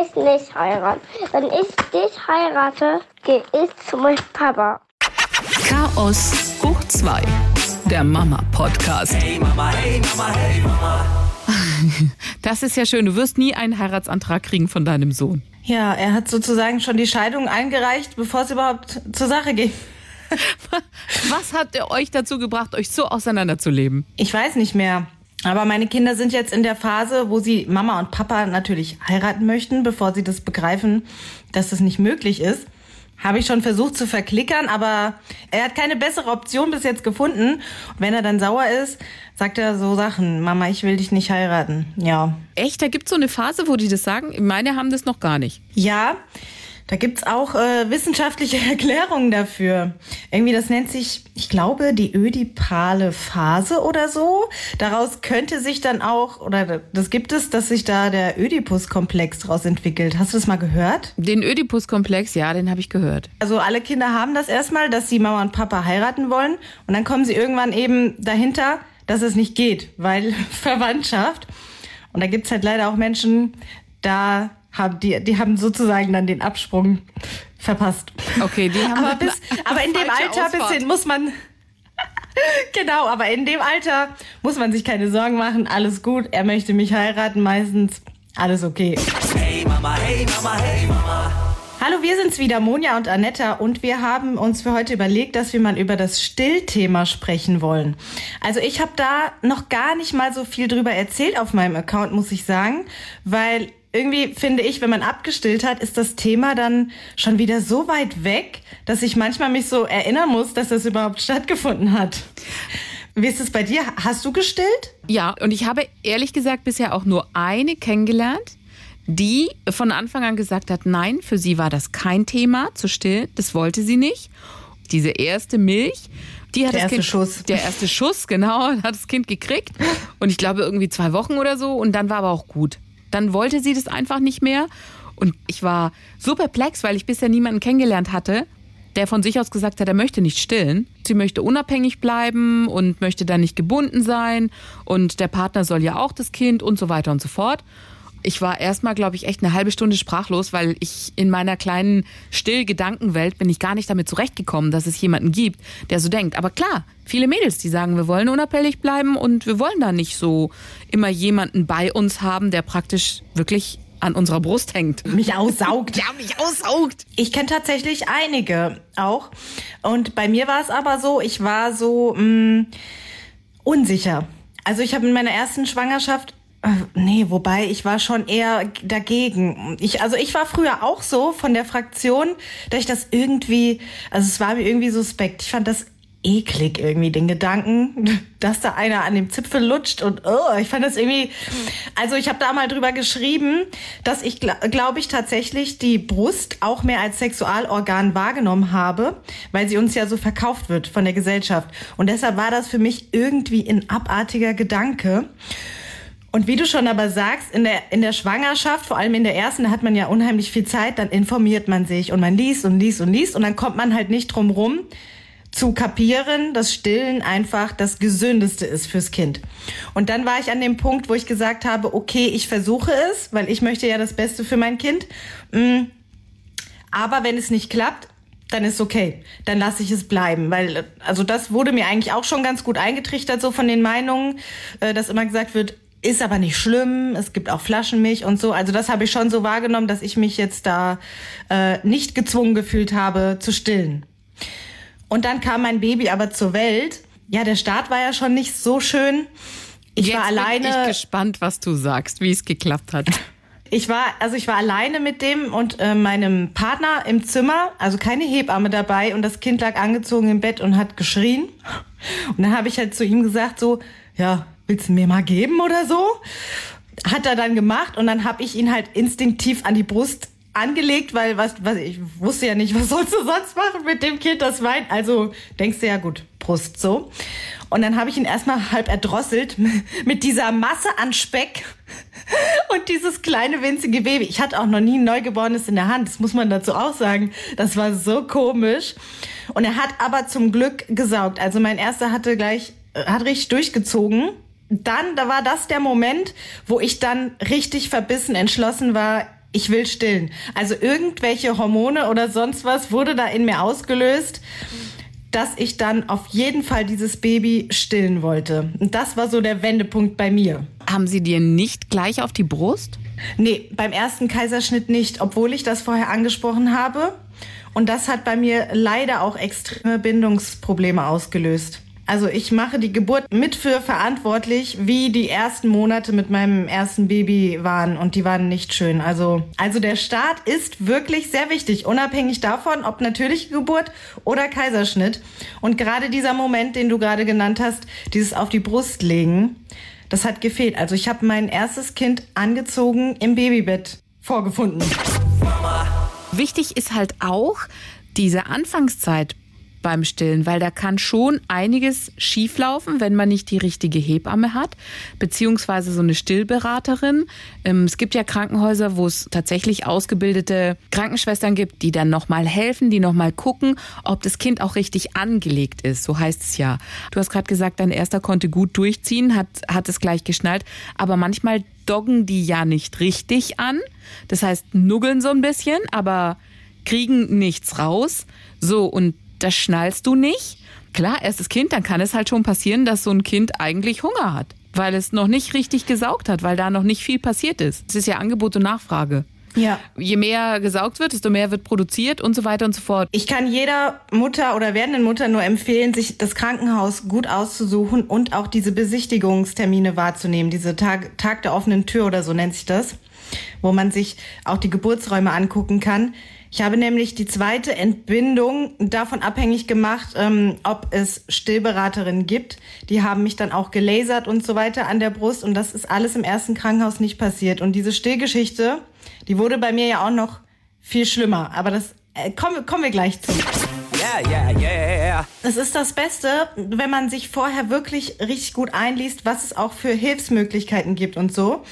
dich nicht heiraten. Wenn ich dich heirate, gehe ich zu meinem Papa. Chaos hoch 2. Der Mama-Podcast. Hey Mama, hey Mama, hey Mama. Das ist ja schön. Du wirst nie einen Heiratsantrag kriegen von deinem Sohn. Ja, er hat sozusagen schon die Scheidung eingereicht, bevor es überhaupt zur Sache ging. Was hat er euch dazu gebracht, euch so auseinanderzuleben? Ich weiß nicht mehr. Aber meine Kinder sind jetzt in der Phase, wo sie Mama und Papa natürlich heiraten möchten, bevor sie das begreifen, dass das nicht möglich ist. Habe ich schon versucht zu verklickern, aber er hat keine bessere Option bis jetzt gefunden. Und wenn er dann sauer ist, sagt er so Sachen. Mama, ich will dich nicht heiraten. Ja. Echt? Da gibt es so eine Phase, wo die das sagen? Meine haben das noch gar nicht. Ja, da gibt's auch äh, wissenschaftliche Erklärungen dafür. Irgendwie, das nennt sich, ich glaube, die ödipale Phase oder so. Daraus könnte sich dann auch, oder das gibt es, dass sich da der Ödipus-Komplex daraus entwickelt. Hast du das mal gehört? Den Ödipus-Komplex, ja, den habe ich gehört. Also alle Kinder haben das erstmal, dass sie Mama und Papa heiraten wollen. Und dann kommen sie irgendwann eben dahinter, dass es nicht geht, weil Verwandtschaft. Und da gibt's halt leider auch Menschen, da haben die, die haben sozusagen dann den Absprung verpasst. Okay, die haben aber, bis, aber in dem Alter Ausfahrt. bisschen muss man genau, aber in dem Alter muss man sich keine Sorgen machen. Alles gut. Er möchte mich heiraten, meistens alles okay. Hey Mama, hey Mama, hey Mama. Hallo, wir sind's wieder, Monja und Anetta, und wir haben uns für heute überlegt, dass wir mal über das Stillthema sprechen wollen. Also ich habe da noch gar nicht mal so viel drüber erzählt auf meinem Account, muss ich sagen, weil irgendwie finde ich, wenn man abgestillt hat, ist das Thema dann schon wieder so weit weg, dass ich manchmal mich so erinnern muss, dass das überhaupt stattgefunden hat. Wie ist es bei dir? Hast du gestillt? Ja, und ich habe ehrlich gesagt bisher auch nur eine kennengelernt, die von Anfang an gesagt hat, nein, für sie war das kein Thema zu stillen, das wollte sie nicht. Diese erste Milch, die hat Der das erste Kind, Schuss. Der erste Schuss, genau, hat das Kind gekriegt und ich glaube irgendwie zwei Wochen oder so und dann war aber auch gut. Dann wollte sie das einfach nicht mehr und ich war so perplex, weil ich bisher niemanden kennengelernt hatte, der von sich aus gesagt hat, er möchte nicht stillen. Sie möchte unabhängig bleiben und möchte dann nicht gebunden sein und der Partner soll ja auch das Kind und so weiter und so fort. Ich war erstmal, glaube ich, echt eine halbe Stunde sprachlos, weil ich in meiner kleinen Still-Gedankenwelt bin ich gar nicht damit zurechtgekommen, dass es jemanden gibt, der so denkt. Aber klar, viele Mädels, die sagen, wir wollen unabhängig bleiben und wir wollen da nicht so immer jemanden bei uns haben, der praktisch wirklich an unserer Brust hängt. Mich aussaugt. Ja, mich aussaugt. Ich kenne tatsächlich einige auch. Und bei mir war es aber so, ich war so mh, unsicher. Also ich habe in meiner ersten Schwangerschaft Nee, wobei ich war schon eher dagegen. Ich, also ich war früher auch so von der Fraktion, dass ich das irgendwie, also es war mir irgendwie suspekt. Ich fand das eklig irgendwie, den Gedanken, dass da einer an dem Zipfel lutscht und oh, ich fand das irgendwie, also ich habe da mal drüber geschrieben, dass ich gl glaube ich tatsächlich die Brust auch mehr als Sexualorgan wahrgenommen habe, weil sie uns ja so verkauft wird von der Gesellschaft. Und deshalb war das für mich irgendwie ein abartiger Gedanke. Und wie du schon aber sagst, in der, in der Schwangerschaft, vor allem in der ersten, da hat man ja unheimlich viel Zeit, dann informiert man sich und man liest und liest und liest und dann kommt man halt nicht drum rum, zu kapieren, dass Stillen einfach das Gesündeste ist fürs Kind. Und dann war ich an dem Punkt, wo ich gesagt habe, okay, ich versuche es, weil ich möchte ja das Beste für mein Kind. Mm, Aber wenn es nicht klappt, dann ist okay. Dann lasse ich es bleiben, weil also das wurde mir eigentlich auch schon ganz gut eingetrichtert so von den Meinungen, äh, dass immer gesagt wird, ist aber nicht schlimm, es gibt auch Flaschenmilch und so. Also das habe ich schon so wahrgenommen, dass ich mich jetzt da äh, nicht gezwungen gefühlt habe zu stillen. Und dann kam mein Baby aber zur Welt. Ja, der Start war ja schon nicht so schön. Ich Jetzt war bin alleine. ich gespannt, was du sagst, wie es geklappt hat. Ich war, also ich war alleine mit dem und äh, meinem Partner im Zimmer, also keine Hebamme dabei und das Kind lag angezogen im Bett und hat geschrien. Und dann habe ich halt zu ihm gesagt so, ja, willst du mir mal geben oder so? Hat er dann gemacht und dann habe ich ihn halt instinktiv an die Brust angelegt, weil was, was ich wusste ja nicht, was sollst du sonst machen mit dem Kind, das weint. Also denkst du ja gut, Brust so. Und dann habe ich ihn erstmal halb erdrosselt mit dieser Masse an Speck und dieses kleine winzige Baby. Ich hatte auch noch nie ein Neugeborenes in der Hand, das muss man dazu auch sagen. Das war so komisch. Und er hat aber zum Glück gesaugt. Also mein erster hatte gleich, äh, hat richtig durchgezogen. Dann, da war das der Moment, wo ich dann richtig verbissen entschlossen war, ich will stillen. Also irgendwelche Hormone oder sonst was wurde da in mir ausgelöst, dass ich dann auf jeden Fall dieses Baby stillen wollte. Und das war so der Wendepunkt bei mir. Haben Sie dir nicht gleich auf die Brust? Nee, beim ersten Kaiserschnitt nicht, obwohl ich das vorher angesprochen habe. Und das hat bei mir leider auch extreme Bindungsprobleme ausgelöst. Also ich mache die Geburt mit für verantwortlich, wie die ersten Monate mit meinem ersten Baby waren und die waren nicht schön. Also, also der Start ist wirklich sehr wichtig, unabhängig davon, ob natürliche Geburt oder Kaiserschnitt. Und gerade dieser Moment, den du gerade genannt hast, dieses auf die Brust legen, das hat gefehlt. Also ich habe mein erstes Kind angezogen im Babybett vorgefunden. Wichtig ist halt auch diese Anfangszeit beim Stillen, weil da kann schon einiges schieflaufen, wenn man nicht die richtige Hebamme hat, beziehungsweise so eine Stillberaterin. Ähm, es gibt ja Krankenhäuser, wo es tatsächlich ausgebildete Krankenschwestern gibt, die dann nochmal helfen, die nochmal gucken, ob das Kind auch richtig angelegt ist. So heißt es ja. Du hast gerade gesagt, dein erster konnte gut durchziehen, hat, hat es gleich geschnallt, aber manchmal doggen die ja nicht richtig an. Das heißt, nuggeln so ein bisschen, aber kriegen nichts raus. So, und das schnallst du nicht. Klar, erstes Kind, dann kann es halt schon passieren, dass so ein Kind eigentlich Hunger hat, weil es noch nicht richtig gesaugt hat, weil da noch nicht viel passiert ist. Es ist ja Angebot und Nachfrage. Ja. Je mehr gesaugt wird, desto mehr wird produziert und so weiter und so fort. Ich kann jeder Mutter oder werdenden Mutter nur empfehlen, sich das Krankenhaus gut auszusuchen und auch diese Besichtigungstermine wahrzunehmen. Diese Tag, Tag der offenen Tür oder so nennt sich das, wo man sich auch die Geburtsräume angucken kann. Ich habe nämlich die zweite Entbindung davon abhängig gemacht, ähm, ob es Stillberaterinnen gibt. Die haben mich dann auch gelasert und so weiter an der Brust und das ist alles im ersten Krankenhaus nicht passiert. Und diese Stillgeschichte, die wurde bei mir ja auch noch viel schlimmer. Aber das äh, kommen, kommen wir gleich zu. Yeah, yeah, yeah. Es ist das Beste, wenn man sich vorher wirklich richtig gut einliest, was es auch für Hilfsmöglichkeiten gibt und so.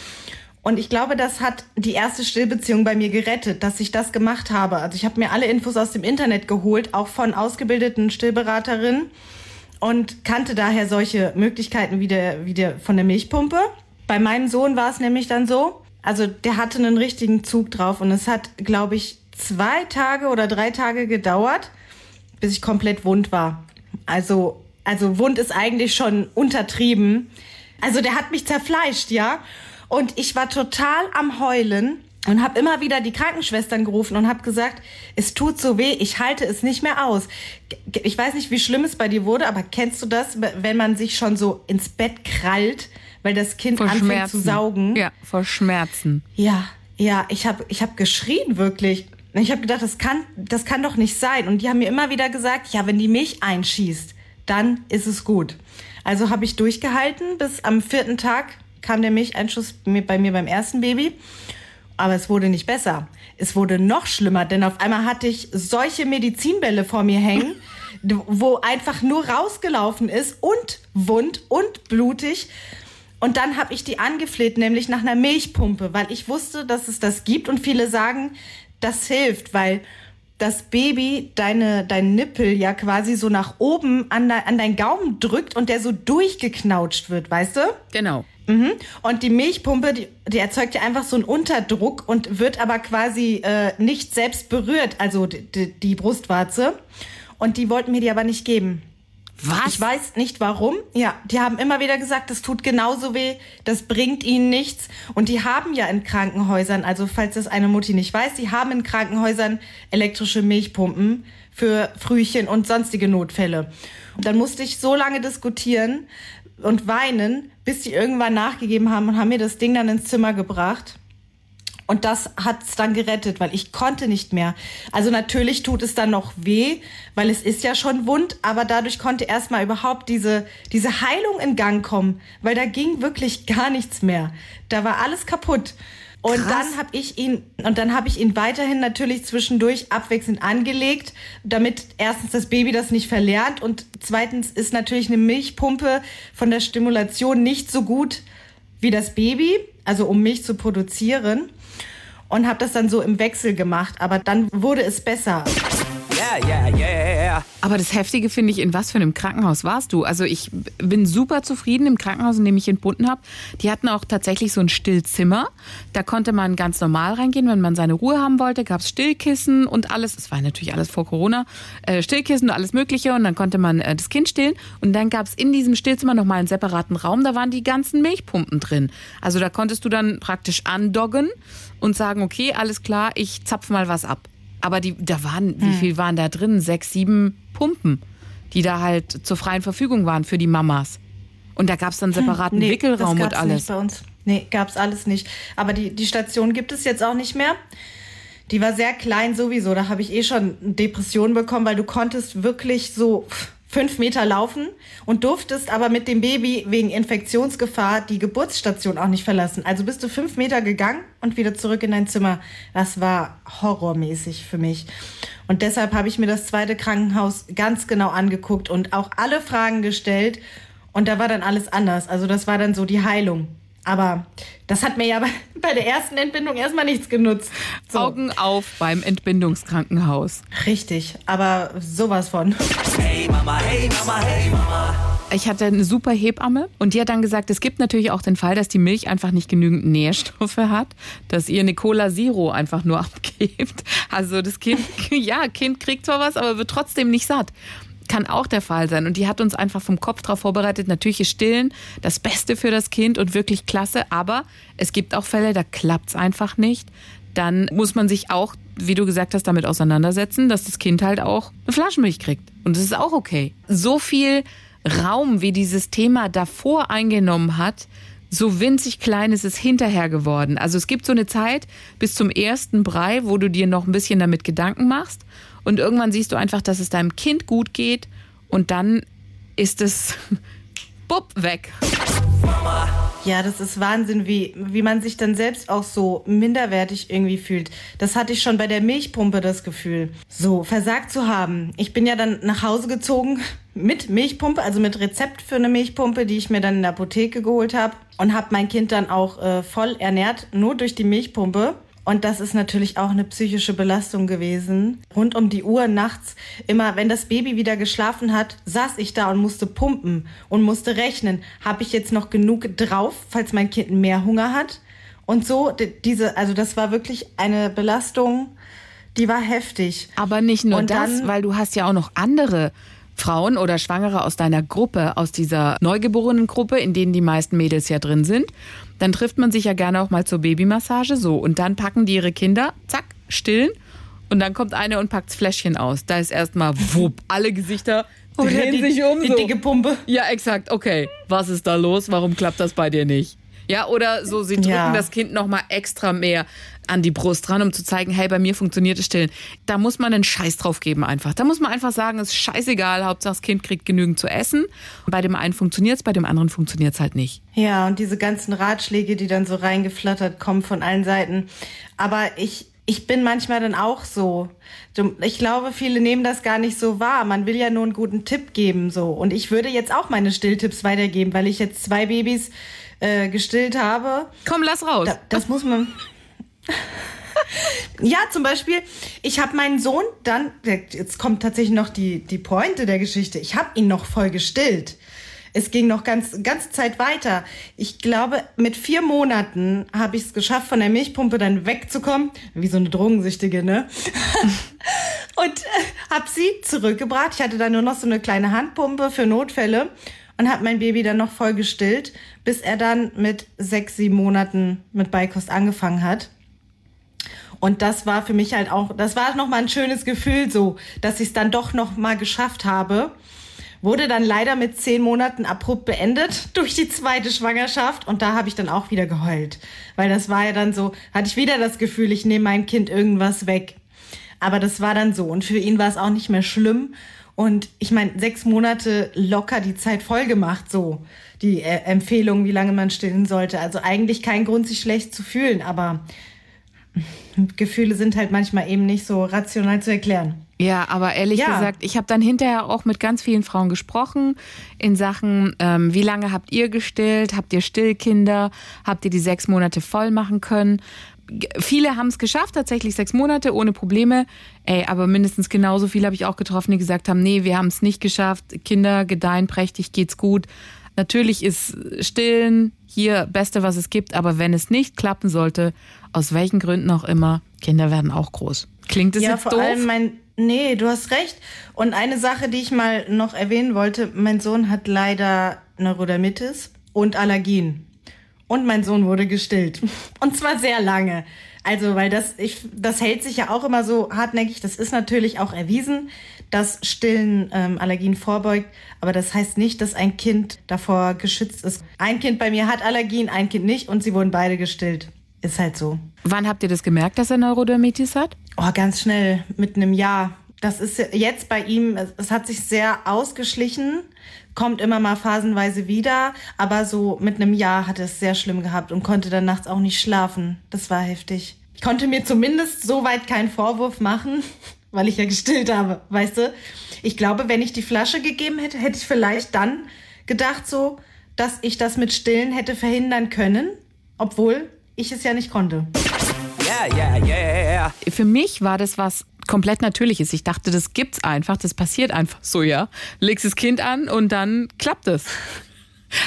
Und ich glaube, das hat die erste Stillbeziehung bei mir gerettet, dass ich das gemacht habe. Also ich habe mir alle Infos aus dem Internet geholt, auch von ausgebildeten Stillberaterinnen und kannte daher solche Möglichkeiten wie der, wie der von der Milchpumpe. Bei meinem Sohn war es nämlich dann so, also der hatte einen richtigen Zug drauf und es hat, glaube ich, zwei Tage oder drei Tage gedauert, bis ich komplett wund war. Also, also wund ist eigentlich schon untertrieben. Also der hat mich zerfleischt, ja. Und ich war total am Heulen und habe immer wieder die Krankenschwestern gerufen und habe gesagt, es tut so weh, ich halte es nicht mehr aus. Ich weiß nicht, wie schlimm es bei dir wurde, aber kennst du das, wenn man sich schon so ins Bett krallt, weil das Kind Vor anfängt Schmerzen. zu saugen? Ja, vor Schmerzen. Ja, ja, ich habe ich hab geschrien wirklich. Ich habe gedacht, das kann, das kann doch nicht sein. Und die haben mir immer wieder gesagt, ja, wenn die Milch einschießt, dann ist es gut. Also habe ich durchgehalten bis am vierten Tag kam der Milcheinschuss bei mir beim ersten Baby. Aber es wurde nicht besser. Es wurde noch schlimmer, denn auf einmal hatte ich solche Medizinbälle vor mir hängen, wo einfach nur rausgelaufen ist und wund und blutig. Und dann habe ich die angefleht, nämlich nach einer Milchpumpe, weil ich wusste, dass es das gibt. Und viele sagen, das hilft, weil das Baby deine, dein Nippel ja quasi so nach oben an, de, an deinen Gaumen drückt und der so durchgeknautscht wird, weißt du? Genau. Mhm. Und die Milchpumpe, die, die erzeugt ja einfach so einen Unterdruck und wird aber quasi äh, nicht selbst berührt, also die, die, die Brustwarze. Und die wollten mir die aber nicht geben. Was? Ich weiß nicht warum. Ja, die haben immer wieder gesagt, das tut genauso weh, das bringt ihnen nichts. Und die haben ja in Krankenhäusern, also falls das eine Mutti nicht weiß, die haben in Krankenhäusern elektrische Milchpumpen für Frühchen und sonstige Notfälle. Und dann musste ich so lange diskutieren und weinen, bis die irgendwann nachgegeben haben und haben mir das Ding dann ins Zimmer gebracht. Und das hat's dann gerettet, weil ich konnte nicht mehr. Also natürlich tut es dann noch weh, weil es ist ja schon wund, aber dadurch konnte erstmal überhaupt diese, diese Heilung in Gang kommen, weil da ging wirklich gar nichts mehr. Da war alles kaputt. Und Krass. dann habe ich ihn und dann habe ich ihn weiterhin natürlich zwischendurch abwechselnd angelegt, damit erstens das Baby das nicht verlernt und zweitens ist natürlich eine Milchpumpe von der Stimulation nicht so gut wie das Baby, also um Milch zu produzieren und habe das dann so im Wechsel gemacht, aber dann wurde es besser. Yeah, Yeah. Aber das Heftige finde ich, in was für einem Krankenhaus warst du? Also ich bin super zufrieden im Krankenhaus, in dem ich entbunden habe. Die hatten auch tatsächlich so ein Stillzimmer. Da konnte man ganz normal reingehen, wenn man seine Ruhe haben wollte. Gab es Stillkissen und alles. Es war natürlich alles vor Corona. Äh, Stillkissen und alles Mögliche. Und dann konnte man äh, das Kind stillen. Und dann gab es in diesem Stillzimmer nochmal einen separaten Raum. Da waren die ganzen Milchpumpen drin. Also da konntest du dann praktisch andoggen und sagen, okay, alles klar, ich zapf mal was ab. Aber die, da waren, wie viel waren da drin? Sechs, sieben Pumpen, die da halt zur freien Verfügung waren für die Mamas. Und da gab es dann separaten Nee, Wickelraum und alles. Nicht bei uns. Nee, gab's alles nicht. Aber die, die Station gibt es jetzt auch nicht mehr. Die war sehr klein sowieso. Da habe ich eh schon Depressionen bekommen, weil du konntest wirklich so fünf Meter laufen und durftest aber mit dem Baby wegen Infektionsgefahr die Geburtsstation auch nicht verlassen. Also bist du fünf Meter gegangen und wieder zurück in dein Zimmer. Das war horrormäßig für mich. Und deshalb habe ich mir das zweite Krankenhaus ganz genau angeguckt und auch alle Fragen gestellt. Und da war dann alles anders. Also das war dann so die Heilung. Aber das hat mir ja bei, der ersten Entbindung erstmal nichts genutzt. So. Augen auf beim Entbindungskrankenhaus. Richtig, aber sowas von. Hey Mama, hey Mama, hey Mama. Ich hatte eine super Hebamme und die hat dann gesagt, es gibt natürlich auch den Fall, dass die Milch einfach nicht genügend Nährstoffe hat, dass ihr eine Cola Zero einfach nur abgibt. Also das Kind, ja, Kind kriegt zwar was, aber wird trotzdem nicht satt. Kann auch der Fall sein. Und die hat uns einfach vom Kopf darauf vorbereitet. Natürlich ist Stillen das Beste für das Kind und wirklich klasse. Aber es gibt auch Fälle, da klappt's einfach nicht. Dann muss man sich auch, wie du gesagt hast, damit auseinandersetzen, dass das Kind halt auch eine Flaschenmilch kriegt. Und das ist auch okay. So viel Raum, wie dieses Thema davor eingenommen hat, so winzig klein ist es hinterher geworden. Also es gibt so eine Zeit bis zum ersten Brei, wo du dir noch ein bisschen damit Gedanken machst und irgendwann siehst du einfach, dass es deinem Kind gut geht und dann ist es bupp weg. Ja, das ist Wahnsinn, wie, wie man sich dann selbst auch so minderwertig irgendwie fühlt. Das hatte ich schon bei der Milchpumpe das Gefühl. So, versagt zu haben. Ich bin ja dann nach Hause gezogen mit Milchpumpe, also mit Rezept für eine Milchpumpe, die ich mir dann in der Apotheke geholt habe und habe mein Kind dann auch äh, voll ernährt, nur durch die Milchpumpe. Und das ist natürlich auch eine psychische Belastung gewesen. Rund um die Uhr nachts, immer wenn das Baby wieder geschlafen hat, saß ich da und musste pumpen und musste rechnen. Habe ich jetzt noch genug drauf, falls mein Kind mehr Hunger hat? Und so, diese, also das war wirklich eine Belastung, die war heftig. Aber nicht nur Und das, dann- weil du hast ja auch noch andere Frauen oder Schwangere aus deiner Gruppe, aus dieser Neugeborenen-Gruppe, in denen die meisten Mädels ja drin sind. Dann trifft man sich ja gerne auch mal zur Babymassage so und dann packen die ihre Kinder, zack, stillen und dann kommt eine und packt das Fläschchen aus. Da ist erstmal wupp, alle Gesichter drehen die, sich um die so. dicke Pumpe. Ja, exakt. Okay, was ist da los? Warum klappt das bei dir nicht? Ja, oder so, sie drücken Ja. das Kind noch mal extra mehr an die Brust dran, um zu zeigen, hey, bei mir funktioniert das Stillen. Da muss man einen Scheiß drauf geben einfach. Da muss man einfach sagen, es ist scheißegal, Hauptsache das Kind kriegt genügend zu essen. Bei dem einen funktioniert's, bei dem anderen funktioniert's halt nicht. Ja, und diese ganzen Ratschläge, die dann so reingeflattert kommen von allen Seiten. Aber ich, ich bin manchmal dann auch so. Ich glaube, viele nehmen das gar nicht so wahr. Man will ja nur einen guten Tipp geben, so. Und ich würde jetzt auch meine Stilltipps weitergeben, weil ich jetzt zwei Babys äh, gestillt habe. Komm, lass raus. Da, das muss man. ja, zum Beispiel, ich habe meinen Sohn dann, jetzt kommt tatsächlich noch die, die Pointe der Geschichte, ich habe ihn noch voll gestillt. Es ging noch ganz ganze Zeit weiter. Ich glaube, mit vier Monaten habe ich es geschafft, von der Milchpumpe dann wegzukommen, wie so eine Drogensüchtige, ne? und äh, habe sie zurückgebracht. Ich hatte dann nur noch so eine kleine Handpumpe für Notfälle und habe mein Baby dann noch voll gestillt, bis er dann mit sechs, sieben Monaten mit Beikost angefangen hat. Und das war für mich halt auch, das war noch mal ein schönes Gefühl so, dass ich es dann doch noch mal geschafft habe. Wurde dann leider mit zehn Monaten abrupt beendet durch die zweite Schwangerschaft und da habe ich dann auch wieder geheult, weil das war ja dann so, hatte ich wieder das Gefühl, ich nehme meinem Kind irgendwas weg. Aber das war dann so und für ihn war es auch nicht mehr schlimm und ich meine sechs Monate locker die Zeit voll gemacht so die äh, Empfehlung, wie lange man stillen sollte. Also eigentlich kein Grund, sich schlecht zu fühlen, aber Gefühle sind halt manchmal eben nicht so rational zu erklären. Ja, aber ehrlich Ja. gesagt, ich habe dann hinterher auch mit ganz vielen Frauen gesprochen in Sachen, ähm, wie lange habt ihr gestillt? Habt ihr Stillkinder? Habt ihr die sechs Monate voll machen können? Viele haben es geschafft, tatsächlich sechs Monate ohne Probleme. Ey, aber mindestens genauso viele habe ich auch getroffen, die gesagt haben, nee, wir haben es nicht geschafft. Kinder gedeihen prächtig, geht's gut. Natürlich ist Stillen hier Beste, was es gibt, aber wenn es nicht klappen sollte, aus welchen Gründen auch immer, Kinder werden auch groß. Klingt es ja, jetzt vor doof? allem mein. Nee, du hast recht. Und eine Sache, die ich mal noch erwähnen wollte, mein Sohn hat leider Neurodermitis und Allergien. Und mein Sohn wurde gestillt. Und zwar sehr lange. Also, weil das, ich, das hält sich ja auch immer so hartnäckig. Das ist natürlich auch erwiesen, dass Stillen ähm, Allergien vorbeugt. Aber das heißt nicht, dass ein Kind davor geschützt ist. Ein Kind bei mir hat Allergien, ein Kind nicht und sie wurden beide gestillt. Ist halt so. Wann habt ihr das gemerkt, dass er Neurodermitis hat? Oh, ganz schnell, mit einem Jahr. Das ist jetzt bei ihm, es- es hat sich sehr ausgeschlichen, kommt immer mal phasenweise wieder, aber so mit einem Jahr hat er es sehr schlimm gehabt und konnte dann nachts auch nicht schlafen. Das war heftig. Ich konnte mir zumindest soweit keinen Vorwurf machen, weil ich ja gestillt habe, weißt du? Ich glaube, wenn ich die Flasche gegeben hätte, hätte ich vielleicht dann gedacht so, dass ich das mit Stillen hätte verhindern können, obwohl ich es ja nicht konnte. Yeah, yeah, yeah. Für mich war das was komplett Natürliches. Ich dachte, das gibt's einfach, das passiert einfach so, ja. Legst das Kind an und dann klappt es.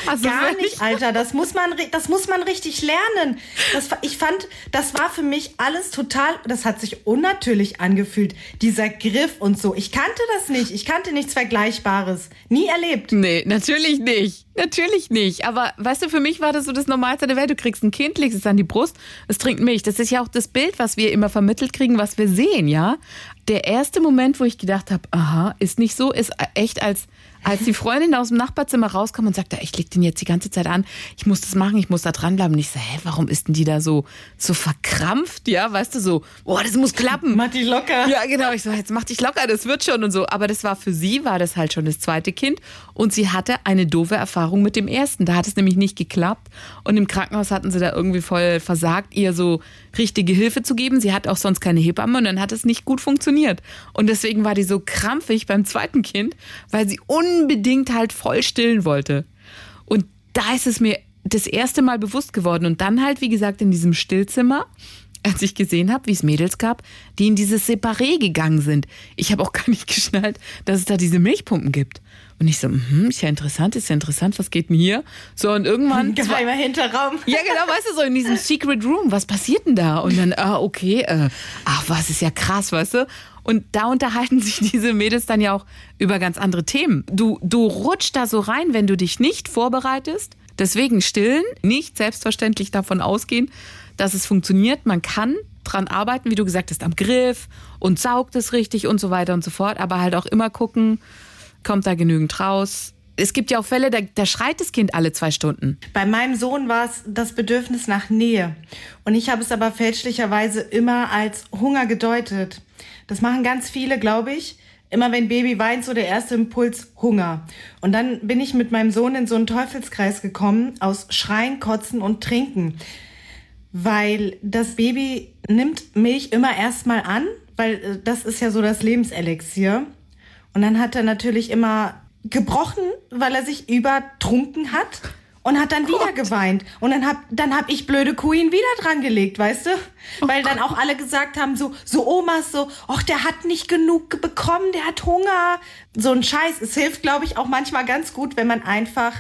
Also Gar nicht, ich- Alter. Das muss man, das muss man richtig lernen. Das, ich fand, das war für mich alles total, das hat sich unnatürlich angefühlt. Dieser Griff und so. Ich kannte das nicht. Ich kannte nichts Vergleichbares. Nie erlebt. Nee, natürlich nicht. Natürlich nicht. Aber weißt du, für mich war das so das Normalste der Welt. Du kriegst ein Kind, legst es an die Brust, es trinkt Milch. Das ist ja auch das Bild, was wir immer vermittelt kriegen, was wir sehen, ja. Der erste Moment, wo ich gedacht habe, aha, ist nicht so, ist echt als als die Freundin aus dem Nachbarzimmer rauskam und sagte, ich leg den jetzt die ganze Zeit an, ich muss das machen, ich muss da dranbleiben. Und ich so, hä, warum ist denn die da so, so verkrampft, ja, weißt du, so, boah, das muss klappen. Mach die locker. Ja, genau. Ich so, jetzt mach dich locker, das wird schon und so. Aber das war für sie, war das halt schon das zweite Kind. Und sie hatte eine doofe Erfahrung mit dem ersten. Da hat es nämlich nicht geklappt. Und im Krankenhaus hatten sie da irgendwie voll versagt, ihr so richtige Hilfe zu geben. Sie hat auch sonst keine Hebamme und dann hat es nicht gut funktioniert. Und deswegen war die so krampfig beim zweiten Kind, weil sie unbedingt halt voll stillen wollte. Und da ist es mir das erste Mal bewusst geworden. Und dann halt, wie gesagt, in diesem Stillzimmer, als ich gesehen habe, wie es Mädels gab, die in dieses Separé gegangen sind. Ich habe auch gar nicht geschnallt, dass es da diese Milchpumpen gibt. Und ich so, hm, ist ja interessant, ist ja interessant, was geht denn hier? So, und irgendwann. Geheimer Hinterraum. Ja, genau, weißt du, so in diesem Secret Room, was passiert denn da? Und dann, ah, okay, äh, ach, was ist ja krass, weißt du? Und da unterhalten sich diese Mädels dann ja auch über ganz andere Themen. Du, du rutschst da so rein, wenn du dich nicht vorbereitest. Deswegen stillen, nicht selbstverständlich davon ausgehen, dass es funktioniert. Man kann dran arbeiten, wie du gesagt hast, am Griff und saugt es richtig und so weiter und so fort. Aber halt auch immer gucken, kommt da genügend raus. Es gibt ja auch Fälle, da, da schreit das Kind alle zwei Stunden. Bei meinem Sohn war es das Bedürfnis nach Nähe. Und ich habe es aber fälschlicherweise immer als Hunger gedeutet. Das machen ganz viele, glaube ich. Immer wenn Baby weint, so der erste Impuls Hunger. Und dann bin ich mit meinem Sohn in so einen Teufelskreis gekommen aus Schreien, Kotzen und Trinken. Weil das Baby nimmt Milch immer erstmal an, weil äh, das ist ja so das Lebenselixier. Und dann hat er natürlich immer gebrochen, weil er sich übertrunken hat und hat dann wieder geweint. Und dann hab, dann hab ich blöde Kuh ihn wieder dran gelegt, weißt du? Weil dann auch alle gesagt haben, so, so Omas, so, ach, der hat nicht genug bekommen, der hat Hunger. So ein Scheiß. Es hilft, glaube ich, auch manchmal ganz gut, wenn man einfach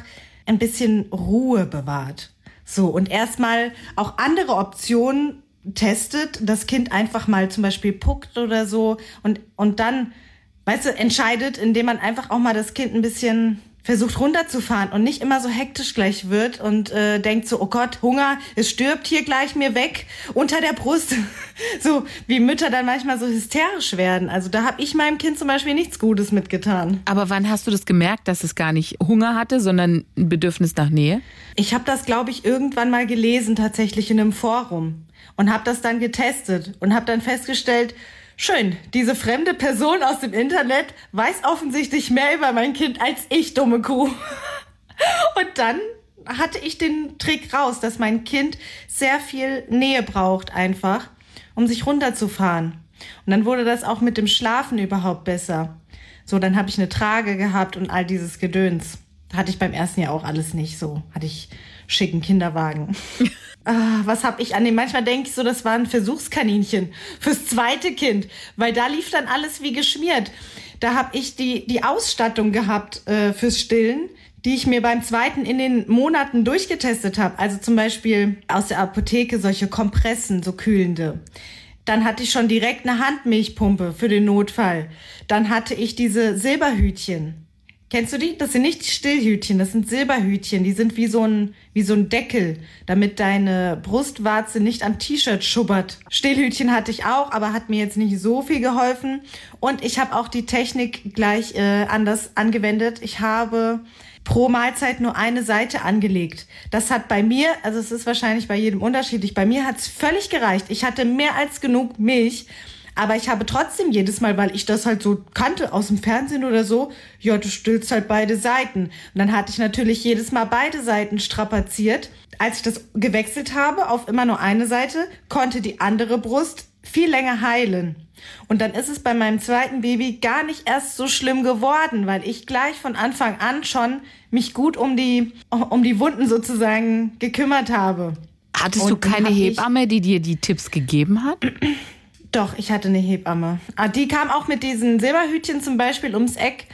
ein bisschen Ruhe bewahrt. So, und erstmal auch andere Optionen testet, das Kind einfach mal zum Beispiel puckt oder so und, und dann, weißt du, entscheidet, indem man einfach auch mal das Kind ein bisschen versucht runterzufahren und nicht immer so hektisch gleich wird und äh, denkt so, oh Gott, Hunger, es stirbt hier gleich mir weg unter der Brust. so wie Mütter dann manchmal so hysterisch werden. Also da habe ich meinem Kind zum Beispiel nichts Gutes mitgetan. Aber wann hast du das gemerkt, dass es gar nicht Hunger hatte, sondern ein Bedürfnis nach Nähe? Ich habe das, glaube ich, irgendwann mal gelesen, tatsächlich in einem Forum. Und habe das dann getestet und habe dann festgestellt, schön, diese fremde Person aus dem Internet weiß offensichtlich mehr über mein Kind als ich, dumme Kuh. Und dann hatte ich den Trick raus, dass mein Kind sehr viel Nähe braucht einfach, um sich runterzufahren. Und dann wurde das auch mit dem Schlafen überhaupt besser. So, dann habe ich eine Trage gehabt und all dieses Gedöns. Hatte ich beim ersten Jahr auch alles nicht so. Hatte ich schicken Kinderwagen. ah, was hab ich an dem? Manchmal denke ich so, das war ein Versuchskaninchen fürs zweite Kind, weil da lief dann alles wie geschmiert. Da habe ich die, die Ausstattung gehabt äh, fürs Stillen, die ich mir beim zweiten in den Monaten durchgetestet habe. Also zum Beispiel aus der Apotheke solche Kompressen, so kühlende. Dann hatte ich schon direkt eine Handmilchpumpe für den Notfall. Dann hatte ich diese Silberhütchen. Kennst du die? Das sind nicht Stillhütchen, das sind Silberhütchen. Die sind wie so ein, wie so ein Deckel, damit deine Brustwarze nicht am T-Shirt schubbert. Stillhütchen hatte ich auch, aber hat mir jetzt nicht so viel geholfen. Und ich habe auch die Technik gleich äh, anders angewendet. Ich habe pro Mahlzeit nur eine Seite angelegt. Das hat bei mir, also es ist wahrscheinlich bei jedem unterschiedlich, bei mir hat es völlig gereicht. Ich hatte mehr als genug Milch. Aber ich habe trotzdem jedes Mal, weil ich das halt so kannte aus dem Fernsehen oder so, ja, du stillst halt beide Seiten. Und dann hatte ich natürlich jedes Mal beide Seiten strapaziert. Als ich das gewechselt habe auf immer nur eine Seite, konnte die andere Brust viel länger heilen. Und dann ist es bei meinem zweiten Baby gar nicht erst so schlimm geworden, weil ich gleich von Anfang an schon mich gut um die, um die Wunden sozusagen gekümmert habe. Hattest Und du keine Hebamme, die dir die Tipps gegeben hat? Doch, ich hatte eine Hebamme. Ah, die kam auch mit diesen Silberhütchen zum Beispiel ums Eck.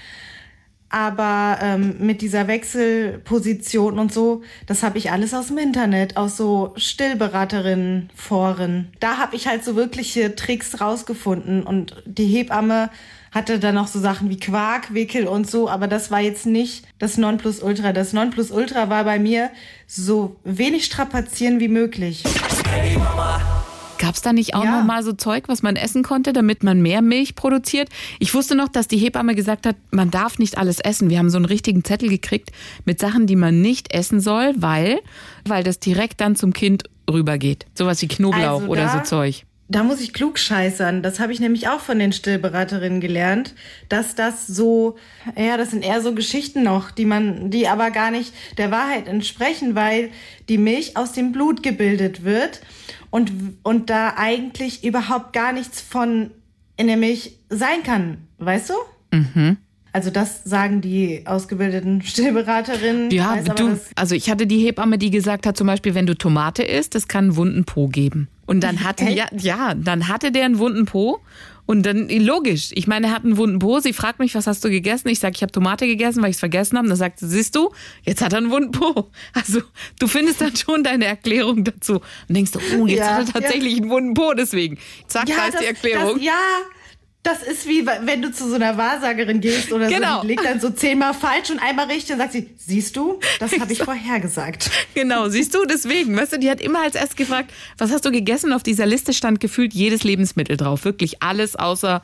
Aber ähm, mit dieser Wechselposition und so, das habe ich alles aus dem Internet, aus so Stillberaterinnen, Foren. Da habe ich halt so wirkliche Tricks rausgefunden. Und die Hebamme hatte dann noch so Sachen wie Quarkwickel und so, aber das war jetzt nicht das Nonplusultra. Das Nonplusultra war bei mir so wenig strapazieren wie möglich. Hey Mama. Gab es da nicht auch ja. noch mal so Zeug, was man essen konnte, damit man mehr Milch produziert? Ich wusste noch, dass die Hebamme gesagt hat, man darf nicht alles essen. Wir haben so einen richtigen Zettel gekriegt mit Sachen, die man nicht essen soll, weil, weil das direkt dann zum Kind rübergeht. Sowas wie Knoblauch also oder so Zeug. Da muss ich klug scheißern. Das habe ich nämlich auch von den Stillberaterinnen gelernt, dass das so, ja, das sind eher so Geschichten noch, die man, die aber gar nicht der Wahrheit entsprechen, weil die Milch aus dem Blut gebildet wird und, und da eigentlich überhaupt gar nichts von in der Milch sein kann, weißt du? Mhm. Also das sagen die ausgebildeten Stillberaterinnen. Ja, du, also ich hatte die Hebamme, die gesagt hat, zum Beispiel, wenn du Tomate isst, das kann einen wunden Po geben. Und dann hatte, ja, ja, dann hatte der einen wunden Po und dann, logisch, ich meine, er hat einen wunden Po. Sie fragt mich, was hast du gegessen? Ich sage, ich habe Tomate gegessen, weil ich es vergessen habe. Dann sagt sie, siehst du, jetzt hat er einen wunden Po. Also du findest dann schon deine Erklärung dazu. Und denkst du, oh, jetzt ja, hat er tatsächlich ja. einen wunden Po deswegen. Zack, ja, da ist das, die Erklärung. Das, ja, das ist wie, wenn du zu so einer Wahrsagerin gehst oder genau. so, die legt dann so zehnmal falsch und einmal richtig und sagt sie, siehst du, das habe ich vorhergesagt. Genau, siehst du, deswegen, weißt du, die hat immer als erst gefragt, was hast du gegessen? Auf dieser Liste stand gefühlt jedes Lebensmittel drauf, wirklich alles außer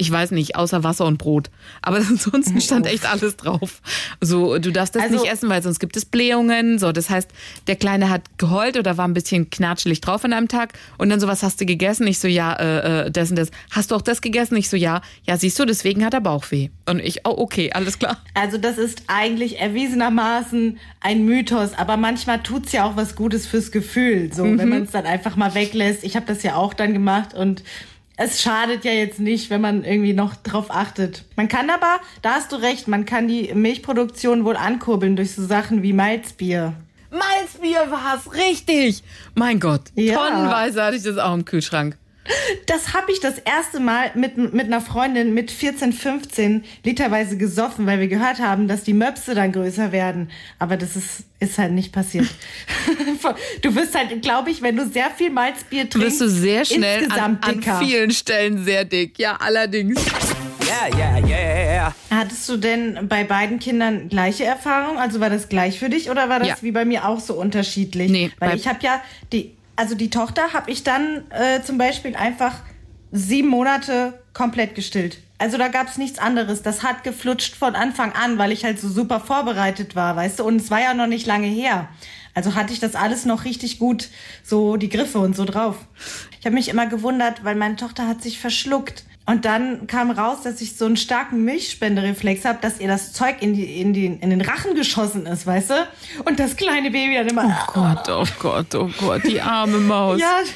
ich weiß nicht, außer Wasser und Brot. Aber ansonsten stand echt alles drauf. So, du darfst das also, nicht essen, weil sonst gibt es Blähungen. So, das heißt, der Kleine hat geheult oder war ein bisschen knatschelig drauf an einem Tag. Und dann so, was hast du gegessen? Ich so, ja, äh, äh, das und das. Hast du auch das gegessen? Ich so, ja. Ja, siehst du, deswegen hat er Bauchweh. Und ich, oh, okay, alles klar. Also das ist eigentlich erwiesenermaßen ein Mythos. Aber manchmal tut's ja auch was Gutes fürs Gefühl. So, mhm. wenn man es dann einfach mal weglässt. Ich habe das ja auch dann gemacht und es schadet ja jetzt nicht, wenn man irgendwie noch drauf achtet. Man kann aber, da hast du recht, man kann die Milchproduktion wohl ankurbeln durch so Sachen wie Malzbier. Malzbier war's, richtig. Mein Gott, ja. tonnenweise hatte ich das auch im Kühlschrank. Das habe ich das erste Mal mit, mit einer Freundin mit 14, 15 literweise gesoffen, weil wir gehört haben, dass die Möpse dann größer werden. Aber das ist, ist halt nicht passiert. du wirst halt, glaube ich, wenn du sehr viel Malzbier trinkst, wirst du sehr schnell an, an vielen Stellen sehr dick. Ja, allerdings. Yeah, yeah, yeah. Hattest du denn bei beiden Kindern gleiche Erfahrung? Also war das gleich für dich oder war das ja. wie bei mir auch so unterschiedlich? Nee, Weil ich habe ja die also die Tochter habe ich dann äh, zum Beispiel einfach sieben Monate komplett gestillt. Also da gab es nichts anderes. Das hat geflutscht von Anfang an, weil ich halt so super vorbereitet war, weißt du. Und es war ja noch nicht lange her. Also hatte ich das alles noch richtig gut, so die Griffe und so drauf. Ich habe mich immer gewundert, weil meine Tochter hat sich verschluckt. Und dann kam raus, dass ich so einen starken Milchspendereflex habe, dass ihr das Zeug in, die, in, die, in den Rachen geschossen ist, weißt du? Und das kleine Baby dann immer. Oh Gott, oh Gott, oh Gott, die arme Maus. ja.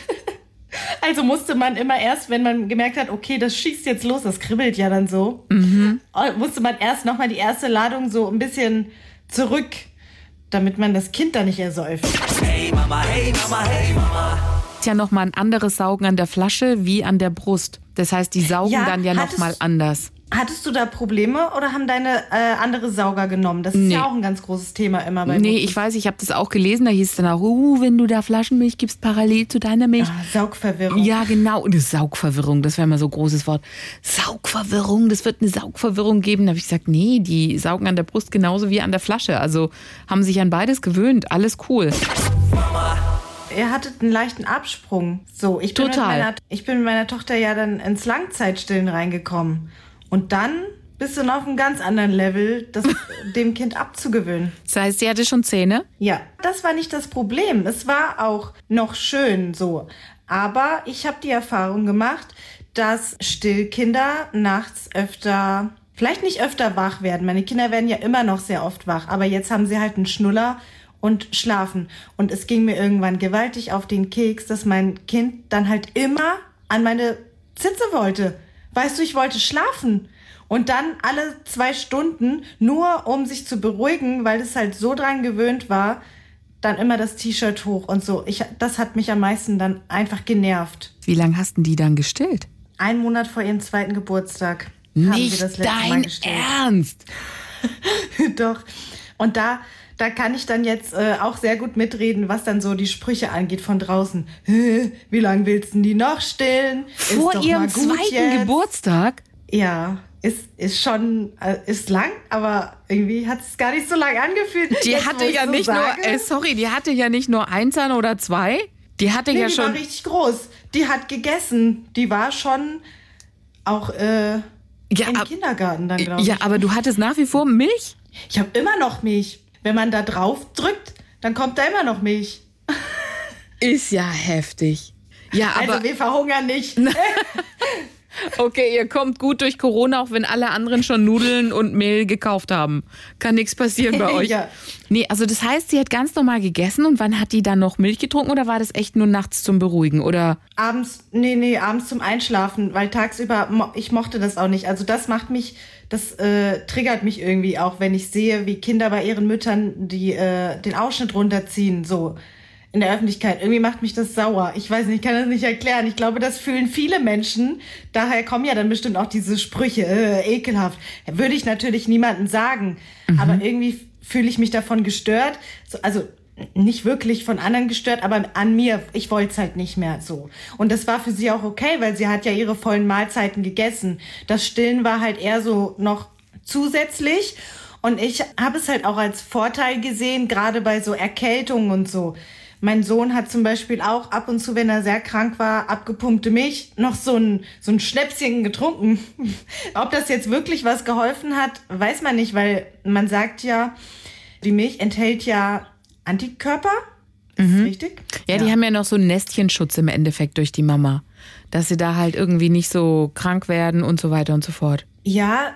Also musste man immer erst, wenn man gemerkt hat, okay, das schießt jetzt los, das kribbelt ja dann so, mhm. musste man erst nochmal die erste Ladung so ein bisschen zurück, damit man das Kind da nicht ersäuft. Hey Mama, hey Mama, hey Mama. Ist ja nochmal ein anderes Saugen an der Flasche wie an der Brust. Das heißt, die saugen Ja, dann ja nochmal anders. Hattest du da Probleme oder haben deine äh, andere Sauger genommen? Das ist Nee. ja auch ein ganz großes Thema immer bei Nee, Mutti. ich weiß, ich habe das auch gelesen. Da hieß es dann auch, uh, wenn du da Flaschenmilch gibst, parallel zu deiner Milch. Ah, Saugverwirrung. Ja, genau. Und eine Saugverwirrung, das wäre mal so ein großes Wort. Saugverwirrung, das wird eine Saugverwirrung geben. Da habe ich gesagt, nee, die saugen an der Brust genauso wie an der Flasche. Also haben sich an beides gewöhnt. Alles cool. Ihr hattet einen leichten Absprung. So, ich bin, Total. Mit meiner, ich bin mit meiner Tochter ja dann ins Langzeitstillen reingekommen. Und dann bist du noch auf einem ganz anderen Level, das dem Kind abzugewöhnen. Das heißt, sie hatte schon Zähne. Ja, das war nicht das Problem. Es war auch noch schön so. Aber ich habe die Erfahrung gemacht, dass Stillkinder nachts öfter, vielleicht nicht öfter wach werden. Meine Kinder werden ja immer noch sehr oft wach, aber jetzt haben sie halt einen Schnuller und schlafen. Und es ging mir irgendwann gewaltig auf den Keks, dass mein Kind dann halt immer an meine Zitze wollte. Weißt du, ich wollte schlafen. Und dann alle zwei Stunden, nur um sich zu beruhigen, weil es halt so dran gewöhnt war, dann immer das T-Shirt hoch und so. Ich, das hat mich am meisten dann einfach genervt. Wie lange hast denn die dann gestillt? Ein Monat vor ihrem zweiten Geburtstag haben sie Nicht das letzte Mal dein gestillt. Ernst. Doch. Und da, da kann ich dann jetzt äh, auch sehr gut mitreden, was dann so die Sprüche angeht von draußen. Wie lange willst du die noch stillen? Vor ihrem zweiten jetzt. Geburtstag? Ja, ist, ist schon, äh, ist lang, aber irgendwie hat es gar nicht so lang angefühlt. Die Jetzt, hatte ja so nicht sage, nur, äh, sorry, die hatte ja nicht nur ein Zahn oder zwei. Die hatte nee, ja die schon. war richtig groß. Die hat gegessen. Die war schon auch äh, Ja, im ab- Kindergarten dann, glaube ja, ich. aber du hattest nach wie vor Milch? Ich habe immer noch Milch. Wenn man da drauf drückt, dann kommt da immer noch Milch. Ist ja heftig. Ja, aber also wir verhungern nicht. okay, ihr kommt gut durch Corona, auch wenn alle anderen schon Nudeln und Mehl gekauft haben. Kann nichts passieren bei euch. Ja. Nee, also das heißt, sie hat ganz normal gegessen und wann hat die dann noch Milch getrunken oder war das echt nur nachts zum Beruhigen oder? Abends, nee, nee, abends zum Einschlafen, weil tagsüber, ich mochte das auch nicht. Also das macht mich, das äh, triggert mich irgendwie auch, wenn ich sehe, wie Kinder bei ihren Müttern die äh, den Ausschnitt runterziehen, so in der Öffentlichkeit. Irgendwie macht mich das sauer. Ich weiß nicht, ich kann das nicht erklären. Ich glaube, das fühlen viele Menschen. Daher kommen ja dann bestimmt auch diese Sprüche, äh, ekelhaft. Würde ich natürlich niemandem sagen. Aber irgendwie fühle ich mich davon gestört. So, also nicht wirklich von anderen gestört, aber an mir, ich wollte es halt nicht mehr so. Und das war für sie auch okay, weil sie hat ja ihre vollen Mahlzeiten gegessen. Das Stillen war halt eher so noch zusätzlich. Und ich habe es halt auch als Vorteil gesehen, gerade bei so Erkältungen und so. Mein Sohn hat zum Beispiel auch ab und zu, wenn er sehr krank war, abgepumpte Milch, noch so ein, so ein Schnäpschen getrunken. Ob das jetzt wirklich was geholfen hat, weiß man nicht, weil man sagt ja, die Milch enthält ja Antikörper. Ist das richtig? Ja, die haben ja noch so einen Nestchenschutz im Endeffekt durch die Mama. Dass sie da halt irgendwie nicht so krank werden und so weiter und so fort. Ja,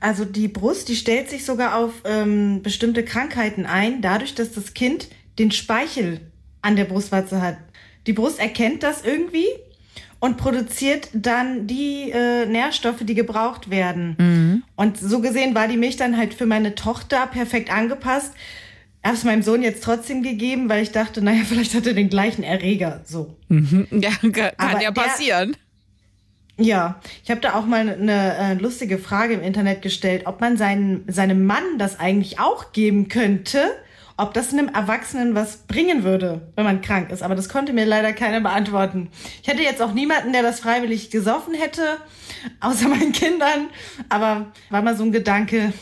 also die Brust, die stellt sich sogar auf ähm, bestimmte Krankheiten ein, dadurch, dass das Kind den Speichel an der Brustwarze hat. Die Brust erkennt das irgendwie und produziert dann die äh, Nährstoffe, die gebraucht werden. Und so gesehen war die Milch dann halt für meine Tochter perfekt angepasst. Habe es meinem Sohn jetzt trotzdem gegeben, weil ich dachte, naja, vielleicht hat er den gleichen Erreger. So. Ja, kann Aber ja der- passieren. Ja, ich habe da auch mal eine äh, lustige Frage im Internet gestellt, ob man seinen, seinem Mann das eigentlich auch geben könnte, ob das einem Erwachsenen was bringen würde, wenn man krank ist. Aber das konnte mir leider keiner beantworten. Ich hätte jetzt auch niemanden, der das freiwillig gesoffen hätte, außer meinen Kindern. Aber war mal so ein Gedanke,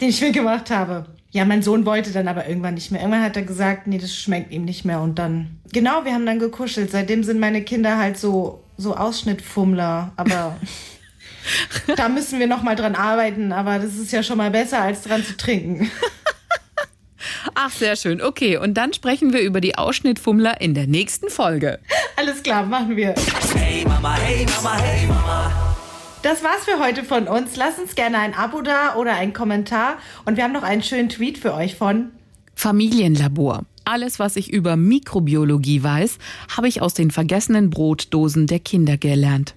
den ich mir gemacht habe. Ja, mein Sohn wollte dann aber irgendwann nicht mehr. Irgendwann hat er gesagt, nee, das schmeckt ihm nicht mehr. Und dann, genau, wir haben dann gekuschelt. Seitdem sind meine Kinder halt so, so Ausschnittfummler. Aber da müssen wir noch mal dran arbeiten. Aber das ist ja schon mal besser, als dran zu trinken. Ach, sehr schön. Okay, und dann sprechen wir über die Ausschnittfummler in der nächsten Folge. Alles klar, machen wir. Hey Mama, hey Mama, hey Mama. Das war's für heute von uns. Lasst uns gerne ein Abo da oder einen Kommentar. Und wir haben noch einen schönen Tweet für euch von Familienlabor. Alles, was ich über Mikrobiologie weiß, habe ich aus den vergessenen Brotdosen der Kinder gelernt.